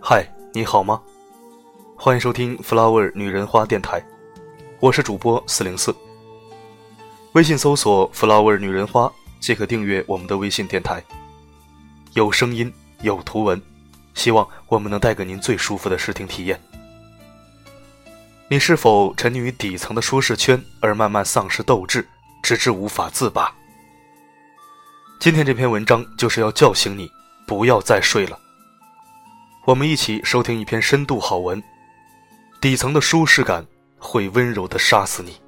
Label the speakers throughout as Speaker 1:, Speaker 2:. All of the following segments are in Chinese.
Speaker 1: 嗨，你好吗？欢迎收听 Flower 女人花电台，我是主播四零四。微信搜索 “flower 女人花”即可订阅我们的微信电台，有声音，有图文，希望我们能带给您最舒服的视听体验。你是否沉溺于底层的舒适圈，而慢慢丧失斗志，直至无法自拔？今天这篇文章就是要叫醒你，不要再睡了。我们一起收听一篇深度好文：底层的舒适感会温柔的杀死你。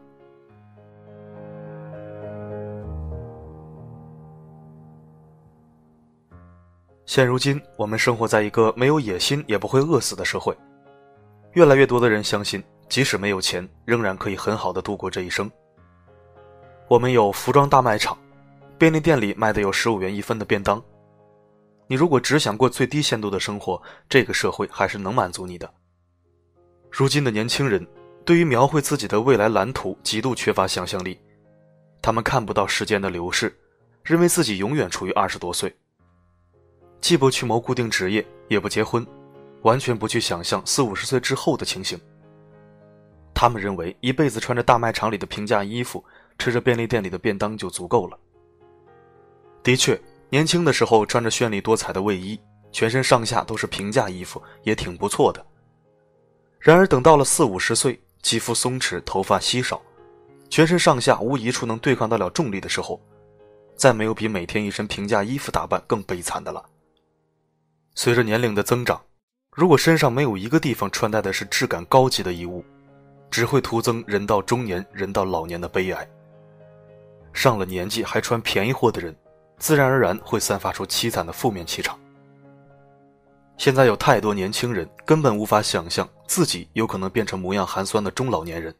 Speaker 1: 现如今，我们生活在一个没有野心也不会饿死的社会。越来越多的人相信，即使没有钱，仍然可以很好的度过这一生。我们有服装大卖场，便利店里卖的有十五元一分的便当。你如果只想过最低限度的生活，这个社会还是能满足你的。如今的年轻人，对于描绘自己的未来蓝图极度缺乏想象力，他们看不到时间的流逝，认为自己永远处于二十多岁。既不去谋固定职业，也不结婚，完全不去想象四五十岁之后的情形。他们认为一辈子穿着大卖场里的平价衣服，吃着便利店里的便当就足够了。的确，年轻的时候穿着绚丽多彩的卫衣，全身上下都是平价衣服，也挺不错的。然而，等到了四五十岁，肌肤松弛，头发稀少，全身上下无一处能对抗得了重力的时候，再没有比每天一身平价衣服打扮更悲惨的了。随着年龄的增长，如果身上没有一个地方穿戴的是质感高级的衣物，只会徒增人到中年、人到老年的悲哀。上了年纪还穿便宜货的人，自然而然会散发出凄惨的负面气场。现在有太多年轻人根本无法想象自己有可能变成模样寒酸的中老年人。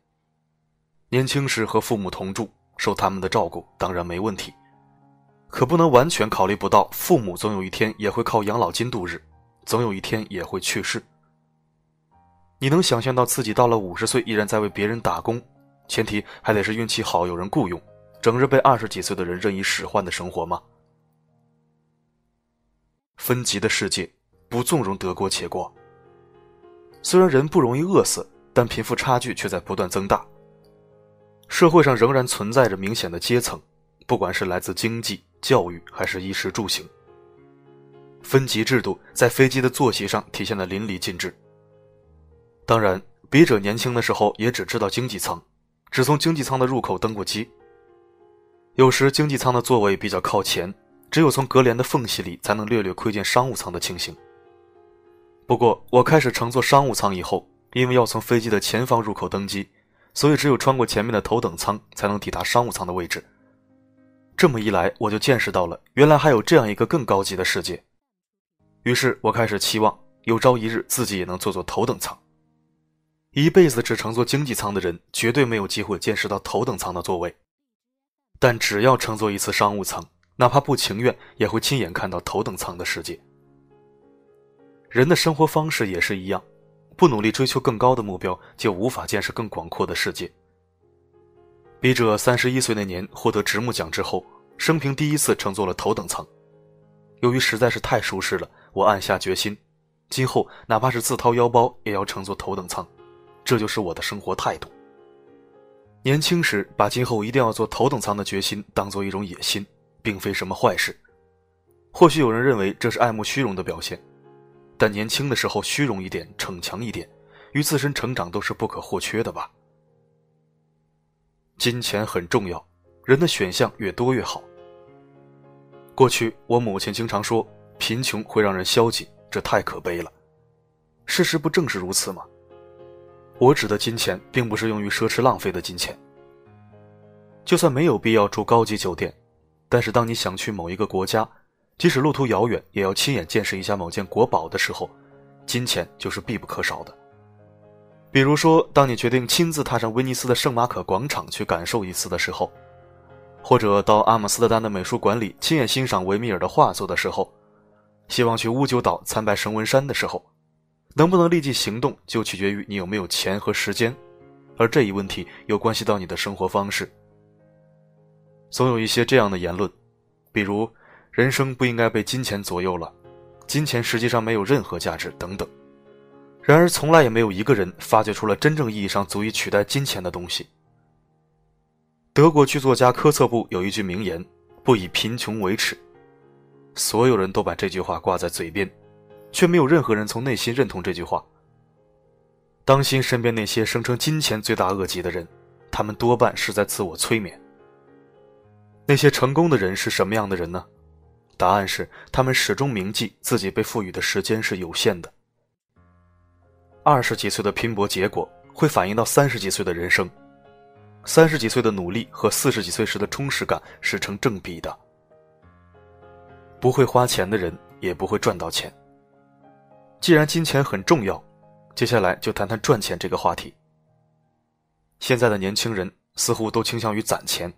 Speaker 1: 年轻时和父母同住，受他们的照顾当然没问题。可不能完全考虑不到，父母总有一天也会靠养老金度日，总有一天也会去世。你能想象到自己到了五十岁依然在为别人打工，前提还得是运气好有人雇佣，整日被二十几岁的人任意使唤的生活吗？分级的世界不纵容得过且过。虽然人不容易饿死，但贫富差距却在不断增大。社会上仍然存在着明显的阶层，不管是来自经济。教育还是衣食住行，分级制度在飞机的坐席上体现的淋漓尽致。当然，笔者年轻的时候也只知道经济舱，只从经济舱的入口登过机。有时经济舱的座位比较靠前，只有从隔帘的缝隙里才能略略窥见商务舱的情形。不过，我开始乘坐商务舱以后，因为要从飞机的前方入口登机，所以只有穿过前面的头等舱才能抵达商务舱的位置。这么一来，我就见识到了原来还有这样一个更高级的世界。于是我开始期望有朝一日自己也能坐坐头等舱。一辈子只乘坐经济舱的人，绝对没有机会见识到头等舱的座位。但只要乘坐一次商务舱，哪怕不情愿，也会亲眼看到头等舱的世界。人的生活方式也是一样，不努力追求更高的目标，就无法见识更广阔的世界。笔者三十一岁那年获得直木奖之后，生平第一次乘坐了头等舱。由于实在是太舒适了，我暗下决心，今后哪怕是自掏腰包也要乘坐头等舱，这就是我的生活态度。年轻时把今后一定要坐头等舱的决心当做一种野心，并非什么坏事。或许有人认为这是爱慕虚荣的表现，但年轻的时候虚荣一点、逞强一点，与自身成长都是不可或缺的吧。金钱很重要，人的选项越多越好。过去我母亲经常说，贫穷会让人消极，这太可悲了。事实不正是如此吗？我指的金钱，并不是用于奢侈浪费的金钱。就算没有必要住高级酒店，但是当你想去某一个国家，即使路途遥远，也要亲眼见识一下某件国宝的时候，金钱就是必不可少的。比如说，当你决定亲自踏上威尼斯的圣马可广场去感受一次的时候，或者到阿姆斯特丹的美术馆里亲眼欣赏维米尔的画作的时候，希望去乌九岛参拜神文山的时候，能不能立即行动，就取决于你有没有钱和时间，而这一问题又关系到你的生活方式。总有一些这样的言论，比如“人生不应该被金钱左右了”，“金钱实际上没有任何价值”等等。然而，从来也没有一个人发掘出了真正意义上足以取代金钱的东西。德国剧作家科策布有一句名言：“不以贫穷为耻。”所有人都把这句话挂在嘴边，却没有任何人从内心认同这句话。当心身边那些声称金钱罪大恶极的人，他们多半是在自我催眠。那些成功的人是什么样的人呢？答案是，他们始终铭记自己被赋予的时间是有限的。二十几岁的拼搏结果会反映到三十几岁的人生，三十几岁的努力和四十几岁时的充实感是成正比的。不会花钱的人也不会赚到钱。既然金钱很重要，接下来就谈谈赚钱这个话题。现在的年轻人似乎都倾向于攒钱。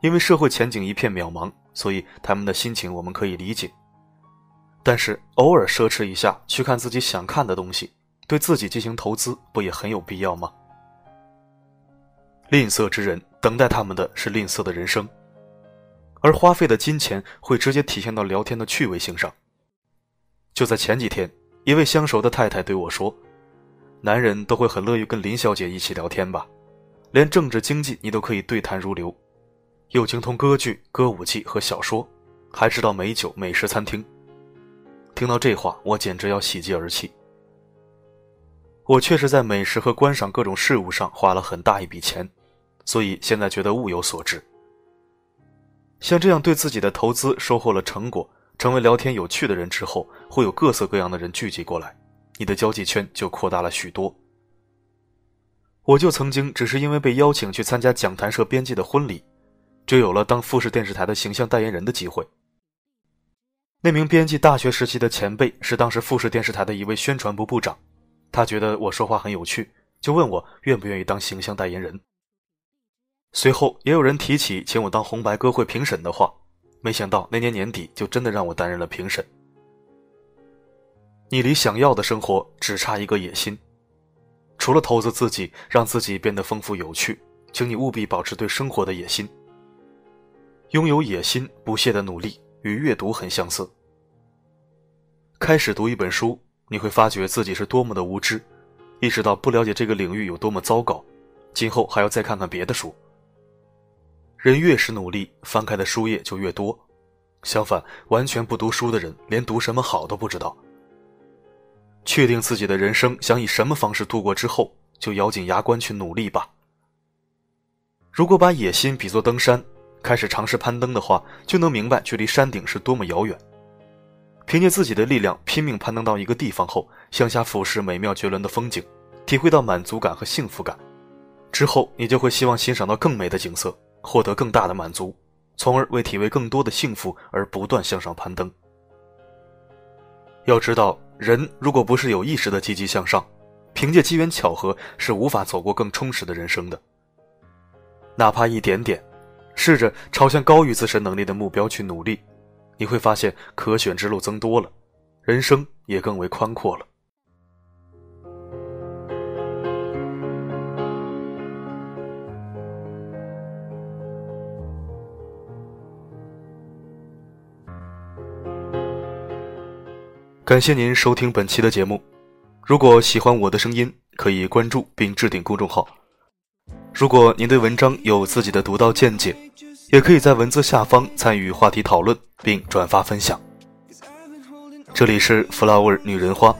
Speaker 1: 因为社会前景一片渺茫，所以他们的心情我们可以理解。但是偶尔奢侈一下，去看自己想看的东西，对自己进行投资，不也很有必要吗？吝啬之人等待他们的是吝啬的人生，而花费的金钱会直接体现到聊天的趣味性上。就在前几天，一位相熟的太太对我说：“男人都会很乐于跟林小姐一起聊天吧？连政治经济你都可以对谈如流。”又精通歌剧、歌舞伎和小说，还知道美酒、美食餐厅。听到这话，我简直要喜极而泣。我确实在美食和观赏各种事物上花了很大一笔钱，所以现在觉得物有所值。像这样对自己的投资收获了成果，成为聊天有趣的人之后，会有各色各样的人聚集过来，你的交际圈就扩大了许多。我就曾经只是因为被邀请去参加讲坛社编辑的婚礼。就有了当富士电视台的形象代言人的机会。那名编辑大学时期的前辈是当时富士电视台的一位宣传部部长，他觉得我说话很有趣，就问我愿不愿意当形象代言人。随后也有人提起请我当红白歌会评审的话，没想到那年年底就真的让我担任了评审。你离想要的生活只差一个野心，除了投资自己，让自己变得丰富有趣，请你务必保持对生活的野心。拥有野心、不懈的努力与阅读很相似。开始读一本书，你会发觉自己是多么的无知，意识到不了解这个领域有多么糟糕，今后还要再看看别的书。人越是努力，翻开的书页就越多。相反，完全不读书的人，连读什么好都不知道。确定自己的人生想以什么方式度过之后，就咬紧牙关去努力吧。如果把野心比作登山，开始尝试攀登的话，就能明白距离山顶是多么遥远。凭借自己的力量拼命攀登到一个地方后，向下俯视美妙绝伦的风景，体会到满足感和幸福感。之后，你就会希望欣赏到更美的景色，获得更大的满足，从而为体味更多的幸福而不断向上攀登。要知道，人如果不是有意识的积极向上，凭借机缘巧合是无法走过更充实的人生的。哪怕一点点。试着朝向高于自身能力的目标去努力，你会发现可选之路增多了，人生也更为宽阔了。感谢您收听本期的节目，如果喜欢我的声音，可以关注并置顶公众号。如果您对文章有自己的独到见解，也可以在文字下方参与话题讨论并转发分享。这里是 Flower 女人花，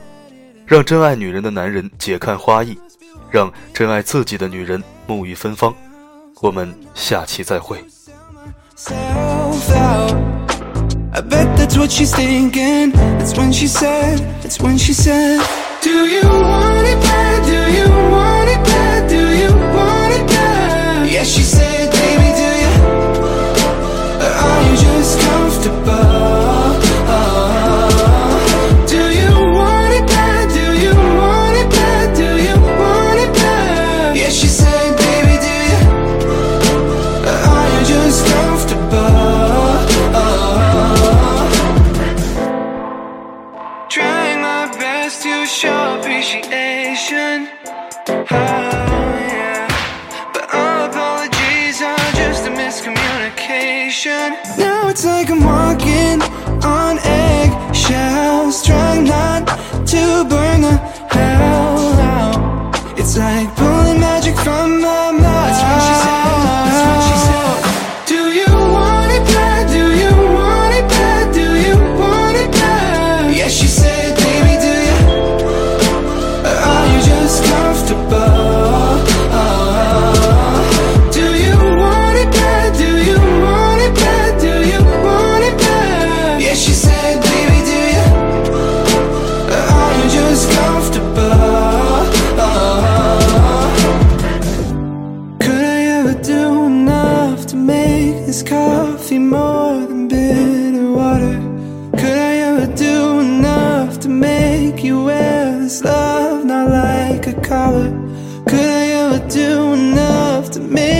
Speaker 1: 让真爱女人的男人解看花艺，让真爱自己的女人沐浴芬芳。我们下期再会。
Speaker 2: I bet that's what she's thinking. That's when she said, that's when she said, Do you want it bad? Do you want it bad? Do you want it bad? Yeah, she said. just to show appreciation. Oh, yeah. But all apologies are just a miscommunication. Now it's like I'm walking on eggshells, trying not to burn the hell out. It's like pulling magic from my do enough to make